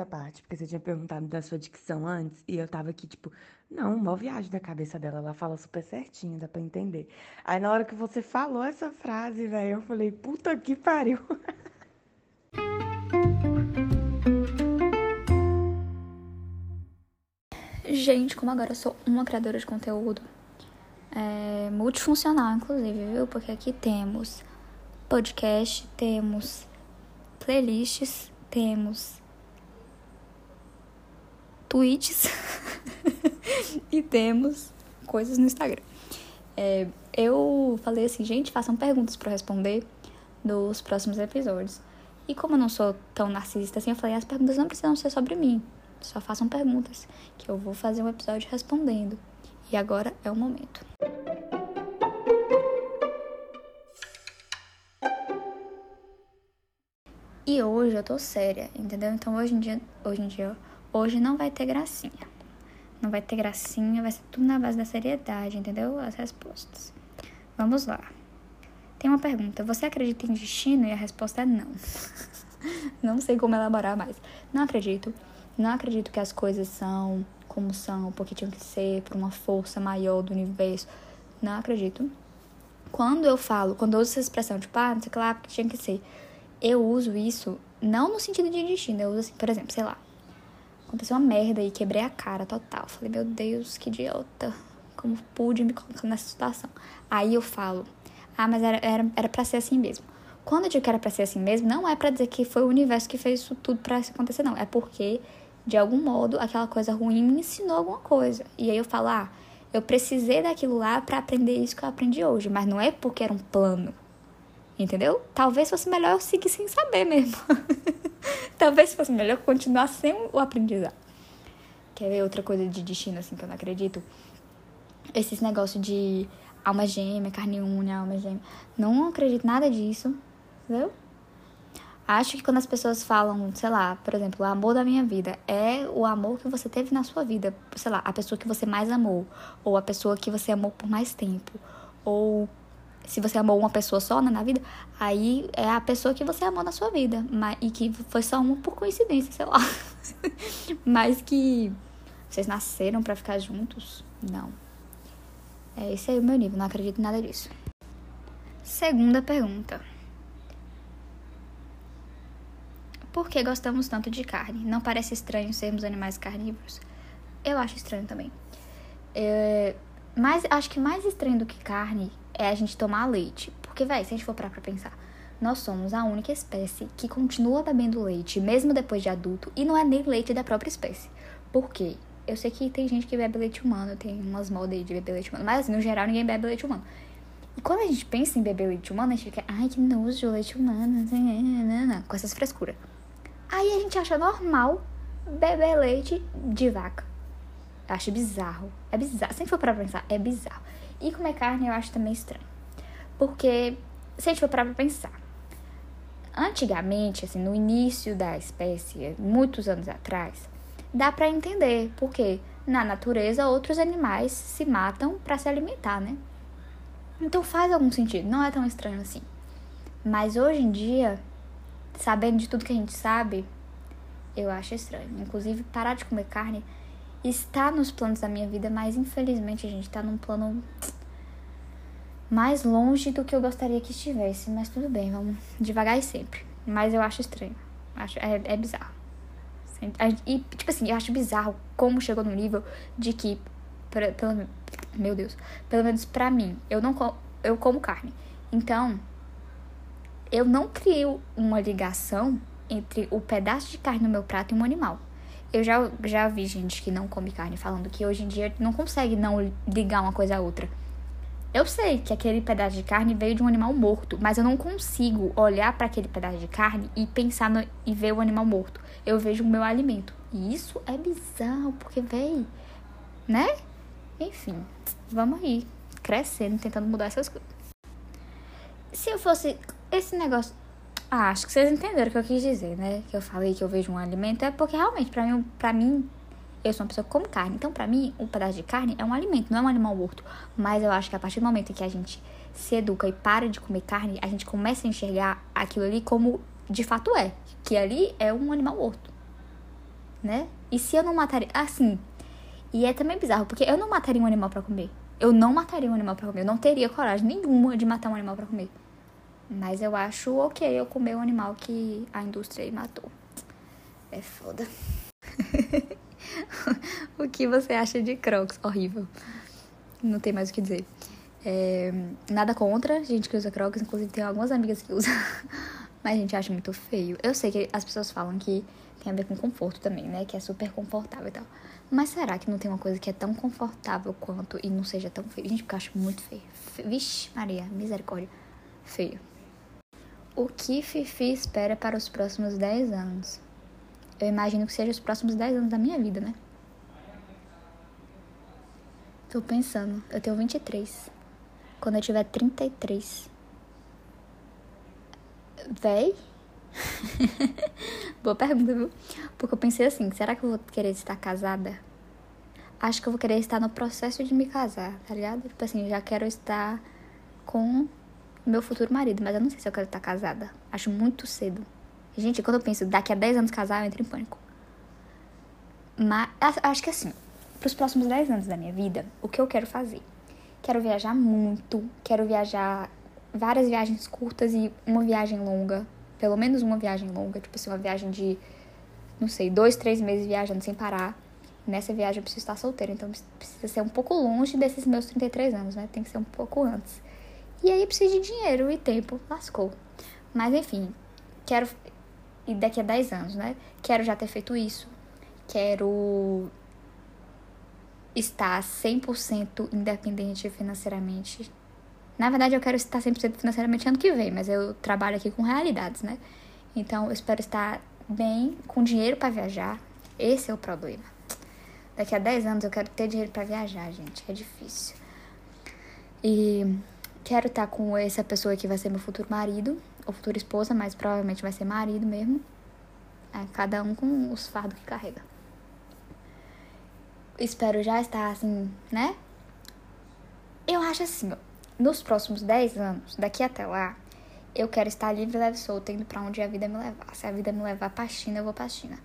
essa parte, porque você tinha perguntado da sua dicção antes, e eu tava aqui, tipo, não, uma viagem da cabeça dela, ela fala super certinho, dá pra entender. Aí na hora que você falou essa frase, velho, eu falei, puta que pariu. Gente, como agora eu sou uma criadora de conteúdo, é, multifuncional, inclusive, viu? Porque aqui temos podcast, temos playlists, temos tweets e temos coisas no Instagram. É, eu falei assim, gente, façam perguntas para responder nos próximos episódios. E como eu não sou tão narcisista assim, eu falei, as perguntas não precisam ser sobre mim. Só façam perguntas, que eu vou fazer um episódio respondendo. E agora é o momento. E hoje eu tô séria, entendeu? Então hoje em dia, hoje em dia, hoje não vai ter gracinha. Não vai ter gracinha, vai ser tudo na base da seriedade, entendeu? As respostas. Vamos lá. Tem uma pergunta: você acredita em destino? E a resposta é não. não sei como elaborar mais. Não acredito. Não acredito que as coisas são como são, porque tinham que ser por uma força maior do universo. Não acredito. Quando eu falo, quando eu uso essa expressão, tipo, ah, não sei o que lá, porque tinha que ser eu uso isso não no sentido de destino, eu uso assim, por exemplo, sei lá, aconteceu uma merda e quebrei a cara total. Falei, meu Deus, que idiota, como pude me colocar nessa situação. Aí eu falo, ah, mas era, era, era pra ser assim mesmo. Quando eu digo que era pra ser assim mesmo, não é para dizer que foi o universo que fez isso tudo pra isso acontecer, não. É porque, de algum modo, aquela coisa ruim me ensinou alguma coisa. E aí eu falo, ah, eu precisei daquilo lá para aprender isso que eu aprendi hoje. Mas não é porque era um plano. Entendeu? Talvez fosse melhor eu seguir sem saber mesmo. Talvez fosse melhor continuar sem o aprendizado. Quer ver outra coisa de destino, assim, que eu não acredito? Esses negócios de alma gêmea, carne unha, alma gêmea. Não acredito nada disso, entendeu? Acho que quando as pessoas falam, sei lá, por exemplo, o amor da minha vida é o amor que você teve na sua vida, sei lá, a pessoa que você mais amou, ou a pessoa que você amou por mais tempo, ou se você amou uma pessoa só né, na vida, aí é a pessoa que você amou na sua vida. Mas, e que foi só uma por coincidência, sei lá. mas que vocês nasceram para ficar juntos? Não. É esse aí o meu nível, não acredito em nada disso. Segunda pergunta. Por que gostamos tanto de carne? Não parece estranho sermos animais carnívoros? Eu acho estranho também. É, mas acho que mais estranho do que carne é a gente tomar leite. Porque, vai, se a gente for parar pra pensar, nós somos a única espécie que continua bebendo leite, mesmo depois de adulto, e não é nem leite da própria espécie. Por quê? Eu sei que tem gente que bebe leite humano, tem umas modas aí de beber leite humano, mas assim, no geral ninguém bebe leite humano. E quando a gente pensa em beber leite humano, a gente fica, ai que nojo, leite humano, com essas frescuras. Aí a gente acha normal beber leite de vaca. Acho bizarro. É bizarro. Se a gente for pra pensar, é bizarro. E comer carne eu acho também estranho. Porque, se a gente for parar pra pensar, antigamente, assim, no início da espécie, muitos anos atrás, dá para entender, porque na natureza outros animais se matam para se alimentar, né? Então faz algum sentido, não é tão estranho assim. Mas hoje em dia, sabendo de tudo que a gente sabe, eu acho estranho. Inclusive, parar de comer carne está nos planos da minha vida, mas infelizmente a gente está num plano mais longe do que eu gostaria que estivesse. Mas tudo bem, vamos devagar e sempre. Mas eu acho estranho. Acho, é, é bizarro. E, tipo assim, eu acho bizarro como chegou no nível de que, pra, pelo, meu Deus, pelo menos pra mim, eu não eu como carne. Então, eu não crio uma ligação entre o pedaço de carne no meu prato e um animal. Eu já, já vi gente que não come carne falando que hoje em dia não consegue não ligar uma coisa a outra. Eu sei que aquele pedaço de carne veio de um animal morto, mas eu não consigo olhar para aquele pedaço de carne e pensar no, e ver o animal morto. Eu vejo o meu alimento. E isso é bizarro, porque, véi, né? Enfim, vamos aí, crescendo, tentando mudar essas coisas. Se eu fosse esse negócio ah, acho que vocês entenderam o que eu quis dizer, né? Que eu falei que eu vejo um alimento. É porque realmente, pra mim, pra mim eu sou uma pessoa que come carne. Então, pra mim, um pedaço de carne é um alimento, não é um animal morto. Mas eu acho que a partir do momento que a gente se educa e para de comer carne, a gente começa a enxergar aquilo ali como de fato é. Que ali é um animal morto. né? E se eu não mataria. Assim. E é também bizarro, porque eu não mataria um animal para comer. Eu não mataria um animal para comer. Eu não teria coragem nenhuma de matar um animal para comer. Mas eu acho ok eu comer um animal que a indústria matou. É foda. o que você acha de Crocs? Horrível. Não tem mais o que dizer. É, nada contra gente que usa Crocs, inclusive tem algumas amigas que usam. Mas a gente acha muito feio. Eu sei que as pessoas falam que tem a ver com conforto também, né? Que é super confortável e tal. Mas será que não tem uma coisa que é tão confortável quanto e não seja tão feio? Gente, porque eu acho muito feio. Vixe, Maria, misericórdia. Feio. O que Fifi espera para os próximos 10 anos? Eu imagino que seja os próximos 10 anos da minha vida, né? Tô pensando. Eu tenho 23. Quando eu tiver 33. Véi? Boa pergunta, viu? Porque eu pensei assim, será que eu vou querer estar casada? Acho que eu vou querer estar no processo de me casar, tá ligado? Tipo assim, já quero estar com meu futuro marido, mas eu não sei se eu quero estar casada. Acho muito cedo. Gente, quando eu penso daqui a 10 anos casar, eu entro em pânico. Mas acho que assim, pros próximos 10 anos da minha vida, o que eu quero fazer? Quero viajar muito, quero viajar várias viagens curtas e uma viagem longa pelo menos uma viagem longa, tipo assim, uma viagem de, não sei, dois, três meses viajando sem parar. Nessa viagem eu preciso estar solteira, então precisa ser um pouco longe desses meus 33 anos, né? Tem que ser um pouco antes. E aí preciso de dinheiro e tempo, lascou. Mas enfim, quero. E daqui a 10 anos, né? Quero já ter feito isso. Quero estar 100% independente financeiramente na verdade, eu quero estar 100% financeiramente ano que vem, mas eu trabalho aqui com realidades, né? Então, eu espero estar bem, com dinheiro para viajar. Esse é o problema. Daqui a 10 anos eu quero ter dinheiro para viajar, gente. É difícil. E quero estar com essa pessoa que vai ser meu futuro marido, ou futura esposa, mas provavelmente vai ser marido mesmo. É, cada um com os fardos que carrega. Espero já estar assim, né? Eu acho assim, ó nos próximos 10 anos, daqui até lá, eu quero estar livre, leve, solta, indo pra onde a vida me levar. Se a vida me levar pra China, eu vou pra China.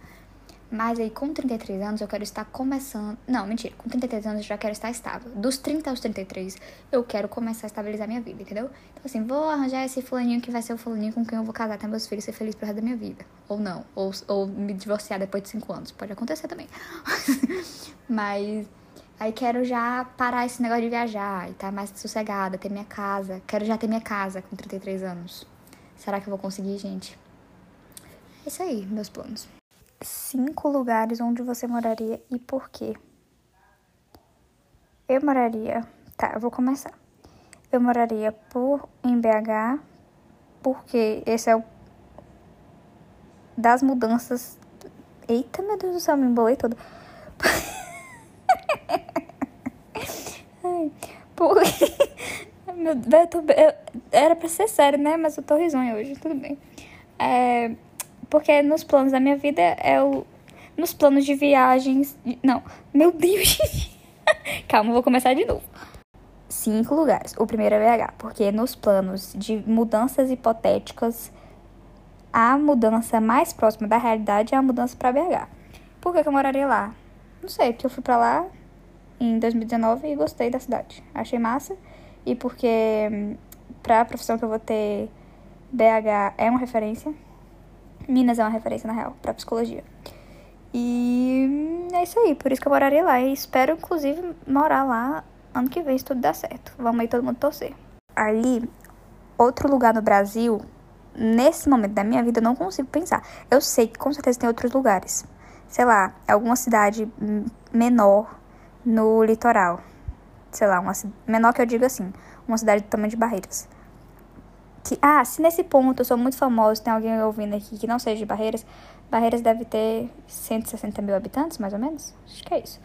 Mas aí, com 33 anos, eu quero estar começando. Não, mentira. Com 33 anos, eu já quero estar estável. Dos 30 aos 33, eu quero começar a estabilizar minha vida, entendeu? Então, assim, vou arranjar esse fulaninho que vai ser o fulaninho com quem eu vou casar, ter meus filhos, ser feliz pro resto da minha vida. Ou não. Ou, ou me divorciar depois de 5 anos. Pode acontecer também. Mas Aí quero já parar esse negócio de viajar e estar tá mais sossegada, ter minha casa. Quero já ter minha casa com 33 anos. Será que eu vou conseguir, gente? É isso aí, meus planos. Cinco lugares onde você moraria e por quê? Eu moraria. Tá, eu vou começar. Eu moraria por em BH, porque esse é o das mudanças. Eita, meu Deus do céu, me embolei todo. Porque. Meu, eu tô, eu, era pra ser sério, né? Mas eu tô risonha hoje, tudo bem. É, porque nos planos da minha vida é o. Nos planos de viagens. Não, meu Deus! Calma, vou começar de novo. Cinco lugares. O primeiro é BH, porque nos planos de mudanças hipotéticas, a mudança mais próxima da realidade é a mudança para BH. Por que, que eu moraria lá? Não sei, porque eu fui pra lá em 2019 e gostei da cidade. Achei massa. E porque hum, para a profissão que eu vou ter, BH é uma referência. Minas é uma referência, na real, para psicologia. E é isso aí, por isso que eu moraria lá. E espero, inclusive, morar lá ano que vem, se tudo der certo. Vamos aí todo mundo torcer. Ali, outro lugar no Brasil, nesse momento da minha vida, eu não consigo pensar. Eu sei que com certeza tem outros lugares. Sei lá, alguma cidade menor no litoral. Sei lá, uma menor que eu digo assim, uma cidade do tamanho de Barreiras. Que, ah, se nesse ponto eu sou muito famoso, tem alguém ouvindo aqui que não seja de Barreiras, Barreiras deve ter 160 mil habitantes, mais ou menos? Acho que é isso.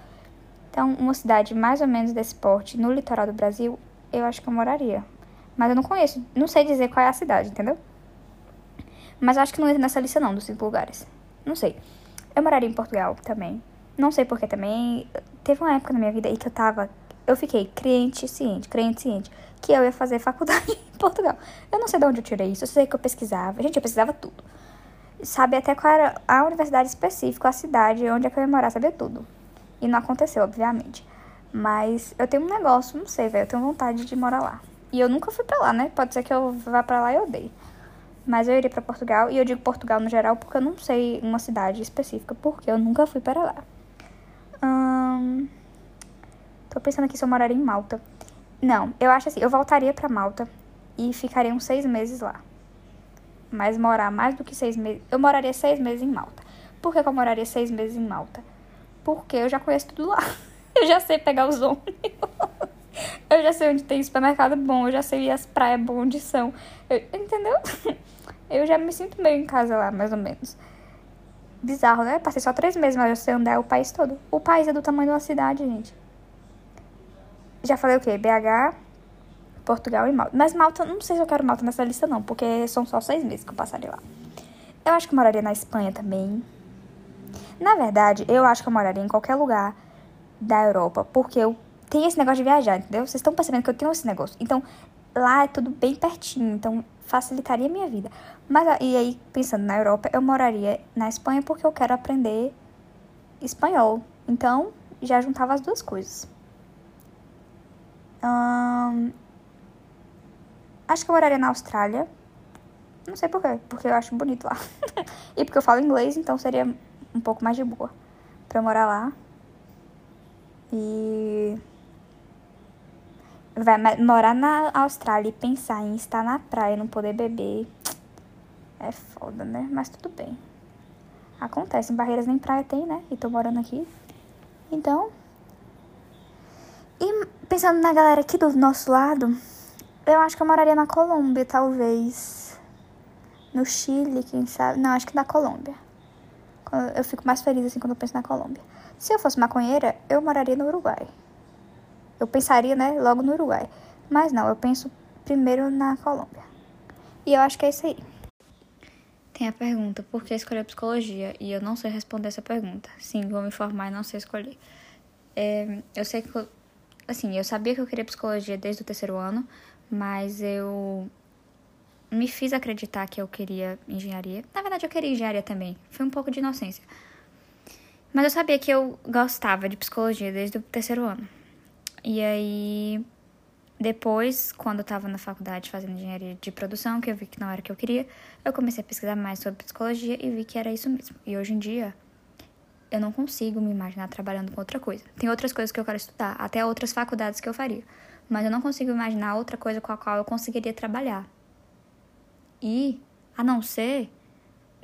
Então, uma cidade mais ou menos desse porte no litoral do Brasil, eu acho que eu moraria. Mas eu não conheço, não sei dizer qual é a cidade, entendeu? Mas acho que não entra nessa lista não, dos cinco lugares. Não sei. Eu moraria em Portugal também. Não sei porque também. Teve uma época na minha vida aí que eu tava. Eu fiquei crente ciente, crente ciente, que eu ia fazer faculdade em Portugal. Eu não sei de onde eu tirei isso, eu sei que eu pesquisava. Gente, eu pesquisava tudo. sabia até qual era a universidade específica, a cidade, onde é que eu ia morar, sabia tudo. E não aconteceu, obviamente. Mas eu tenho um negócio, não sei, velho, eu tenho vontade de morar lá. E eu nunca fui pra lá, né? Pode ser que eu vá pra lá e odeie. Mas eu iria para Portugal, e eu digo Portugal no geral porque eu não sei uma cidade específica, porque eu nunca fui para lá. Hum, tô pensando aqui se eu moraria em Malta. Não, eu acho assim, eu voltaria para Malta e ficaria uns seis meses lá. Mas morar mais do que seis meses. Eu moraria seis meses em Malta. Por que, que eu moraria seis meses em Malta? Porque eu já conheço tudo lá. Eu já sei pegar os ônibus. Eu já sei onde tem supermercado bom. Eu já sei as praias bom onde são. Eu, entendeu? Eu já me sinto meio em casa lá, mais ou menos. Bizarro, né? Passei só três meses, mas eu sei andar o país todo. O país é do tamanho de uma cidade, gente. Já falei o quê? BH, Portugal e Malta. Mas Malta, não sei se eu quero Malta nessa lista, não, porque são só seis meses que eu passaria lá. Eu acho que eu moraria na Espanha também. Na verdade, eu acho que eu moraria em qualquer lugar da Europa, porque eu tenho esse negócio de viajar, entendeu? Vocês estão percebendo que eu tenho esse negócio. Então, lá é tudo bem pertinho, então facilitaria a minha vida. Mas e aí, pensando na Europa, eu moraria na Espanha porque eu quero aprender espanhol. Então, já juntava as duas coisas. Acho que eu moraria na Austrália. Não sei por quê, porque eu acho bonito lá. e porque eu falo inglês, então seria um pouco mais de boa pra morar lá. E. Vai morar na Austrália e pensar em estar na praia e não poder beber. É foda, né? Mas tudo bem. Acontece, Barreiras nem praia tem, né? E tô morando aqui. Então. E pensando na galera aqui do nosso lado, eu acho que eu moraria na Colômbia, talvez. No Chile, quem sabe. Não, acho que na Colômbia. Eu fico mais feliz assim quando eu penso na Colômbia. Se eu fosse maconheira, eu moraria no Uruguai. Eu pensaria, né, logo no Uruguai. Mas não, eu penso primeiro na Colômbia. E eu acho que é isso aí. Tem a pergunta, por que escolher psicologia? E eu não sei responder essa pergunta. Sim, vou me formar e não sei escolher. É, eu sei que, assim, eu sabia que eu queria psicologia desde o terceiro ano, mas eu me fiz acreditar que eu queria engenharia. Na verdade, eu queria engenharia também. Foi um pouco de inocência. Mas eu sabia que eu gostava de psicologia desde o terceiro ano. E aí, depois, quando eu tava na faculdade fazendo engenharia de produção, que eu vi que não era o que eu queria, eu comecei a pesquisar mais sobre psicologia e vi que era isso mesmo. E hoje em dia, eu não consigo me imaginar trabalhando com outra coisa. Tem outras coisas que eu quero estudar, até outras faculdades que eu faria. Mas eu não consigo imaginar outra coisa com a qual eu conseguiria trabalhar. E, a não ser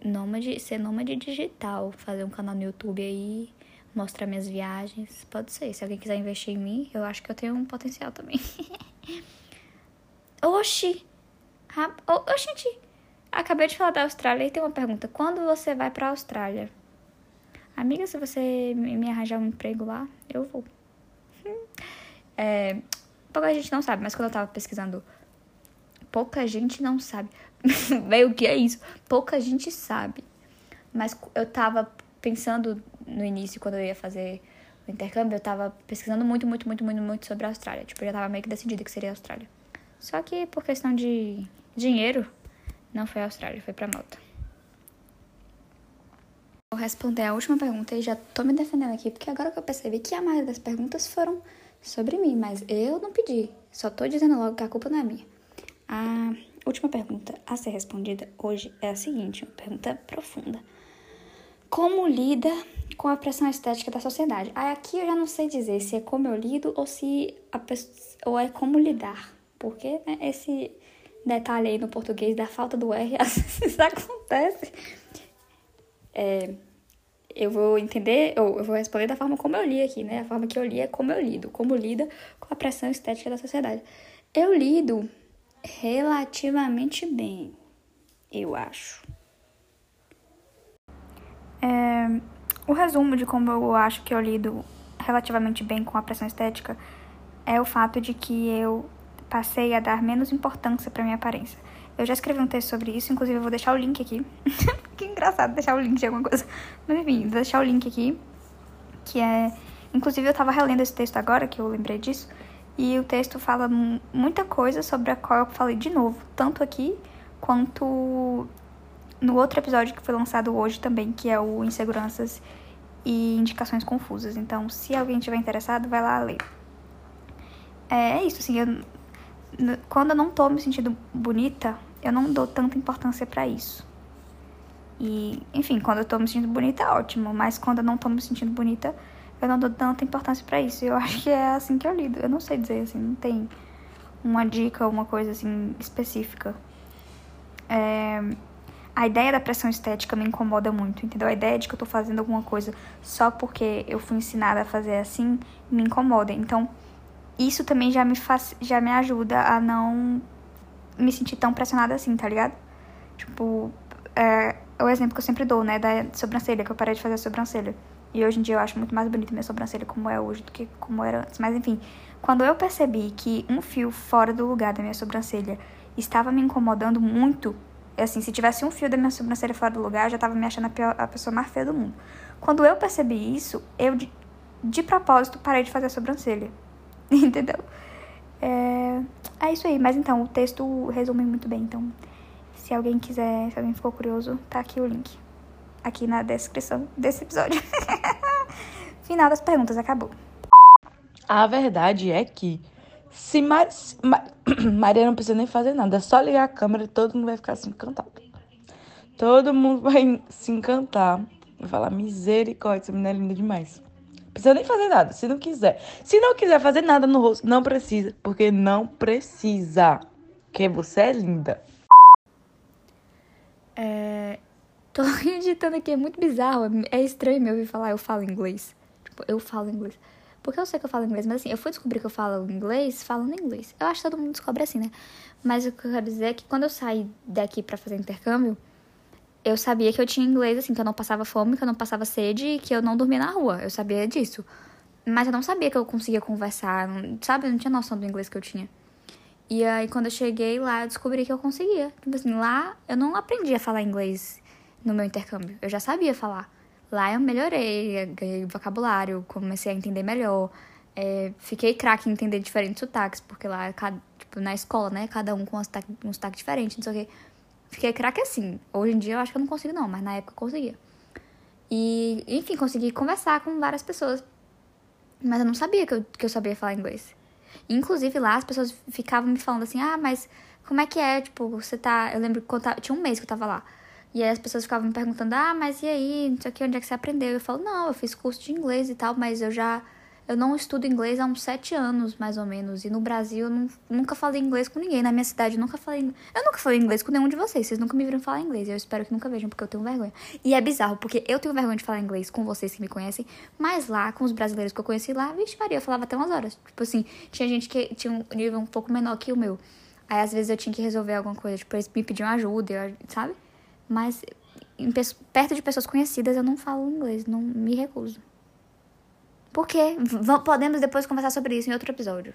nômade, ser nômade digital, fazer um canal no YouTube aí, mostrar minhas viagens, pode ser. Se alguém quiser investir em mim, eu acho que eu tenho um potencial também. Oxi! Oxi, acabei de falar da Austrália e tem uma pergunta. Quando você vai pra Austrália? Amiga, se você me arranjar um emprego lá, eu vou. É, pouca gente não sabe, mas quando eu tava pesquisando, pouca gente não sabe. O que é isso? Pouca gente sabe. Mas eu tava pensando no início, quando eu ia fazer o intercâmbio, eu tava pesquisando muito, muito, muito, muito, muito sobre a Austrália. Tipo, eu já tava meio que decidida que seria a Austrália. Só que por questão de dinheiro, não foi a Austrália, foi pra Malta. Vou responder a última pergunta e já tô me defendendo aqui, porque agora que eu percebi que a maioria das perguntas foram sobre mim, mas eu não pedi. Só tô dizendo logo que a culpa não é minha. A última pergunta a ser respondida hoje é a seguinte, uma pergunta profunda. Como lida com a pressão estética da sociedade? Aí aqui eu já não sei dizer se é como eu lido ou se a ou é como lidar, porque né, esse detalhe aí no português da falta do R às vezes acontece. É, eu vou entender, ou eu vou responder da forma como eu li aqui, né? A forma que eu li é como eu lido, como lida com a pressão estética da sociedade. Eu lido relativamente bem, eu acho. É, o resumo de como eu acho que eu lido relativamente bem com a pressão estética é o fato de que eu passei a dar menos importância para minha aparência. Eu já escrevi um texto sobre isso, inclusive eu vou deixar o link aqui. que engraçado deixar o link de alguma coisa. Mas enfim, vou deixar o link aqui, que é. Inclusive eu tava relendo esse texto agora, que eu lembrei disso. E o texto fala muita coisa sobre a qual eu falei de novo, tanto aqui quanto no outro episódio que foi lançado hoje também, que é o Inseguranças e Indicações Confusas. Então, se alguém tiver interessado, vai lá ler. É, é isso, assim, eu, quando eu não tô me sentindo bonita, eu não dou tanta importância para isso. E, enfim, quando eu tô me sentindo bonita é ótimo, mas quando eu não tô me sentindo bonita, eu não dou tanta importância para isso. Eu acho que é assim que eu lido. Eu não sei dizer assim, não tem uma dica, uma coisa assim específica. É, a ideia da pressão estética me incomoda muito, entendeu? A ideia de que eu tô fazendo alguma coisa só porque eu fui ensinada a fazer assim me incomoda. Então, isso também já me faz, já me ajuda a não me sentir tão pressionada assim, tá ligado? Tipo, é, é o exemplo que eu sempre dou, né, da sobrancelha, que eu parei de fazer a sobrancelha. E hoje em dia eu acho muito mais bonita minha sobrancelha como é hoje do que como era antes. Mas enfim, quando eu percebi que um fio fora do lugar da minha sobrancelha estava me incomodando muito, assim, se tivesse um fio da minha sobrancelha fora do lugar, eu já tava me achando a, pior, a pessoa mais feia do mundo. Quando eu percebi isso, eu de, de propósito parei de fazer a sobrancelha. Entendeu? É, é isso aí. Mas então, o texto resume muito bem. Então, se alguém quiser, se alguém ficou curioso, tá aqui o link. Aqui na descrição desse episódio. Final das perguntas, acabou. A verdade é que se Mar... Maria não precisa nem fazer nada, é só ligar a câmera e todo mundo vai ficar assim encantado. Todo mundo vai se encantar. Vai falar, misericórdia, essa menina é linda demais. Precisa nem fazer nada, se não quiser. Se não quiser fazer nada no rosto, não precisa. Porque não precisa. Porque você é linda. É... Tô editando aqui, é muito bizarro. É estranho me ouvir falar, eu falo inglês. Tipo, eu falo inglês. Porque eu sei que eu falo inglês, mas assim, eu fui descobrir que eu falo inglês falando inglês. Eu acho que todo mundo descobre assim, né? Mas o que eu quero dizer é que quando eu saí daqui para fazer intercâmbio, eu sabia que eu tinha inglês, assim, que eu não passava fome, que eu não passava sede e que eu não dormia na rua. Eu sabia disso. Mas eu não sabia que eu conseguia conversar, sabe? Eu não tinha noção do inglês que eu tinha. E aí, quando eu cheguei lá, eu descobri que eu conseguia. Tipo assim, lá eu não aprendi a falar inglês no meu intercâmbio. Eu já sabia falar. Lá eu melhorei, ganhei vocabulário, comecei a entender melhor. É, fiquei craque em entender diferentes sotaques, porque lá, tipo, na escola, né? Cada um com um sotaque, um sotaque diferente, não sei o quê. Fiquei craque assim. Hoje em dia eu acho que eu não consigo, não, mas na época eu conseguia. E, enfim, consegui conversar com várias pessoas. Mas eu não sabia que eu, que eu sabia falar inglês. Inclusive lá as pessoas ficavam me falando assim: ah, mas como é que é? Tipo, você tá. Eu lembro que tinha um mês que eu tava lá. E aí as pessoas ficavam me perguntando, ah, mas e aí, não sei o que, onde é que você aprendeu? Eu falo, não, eu fiz curso de inglês e tal, mas eu já. Eu não estudo inglês há uns sete anos, mais ou menos. E no Brasil eu não, nunca falei inglês com ninguém. Na minha cidade eu nunca falei. Eu nunca falei inglês com nenhum de vocês. Vocês nunca me viram falar inglês. Eu espero que nunca vejam, porque eu tenho vergonha. E é bizarro, porque eu tenho vergonha de falar inglês com vocês que me conhecem. Mas lá, com os brasileiros que eu conheci lá, vixe, Maria, eu falava até umas horas. Tipo assim, tinha gente que tinha um nível um pouco menor que o meu. Aí às vezes eu tinha que resolver alguma coisa. Tipo, eles me pediam ajuda, eu, sabe? Mas perto de pessoas conhecidas eu não falo inglês, não me recuso. Por quê? V podemos depois conversar sobre isso em outro episódio.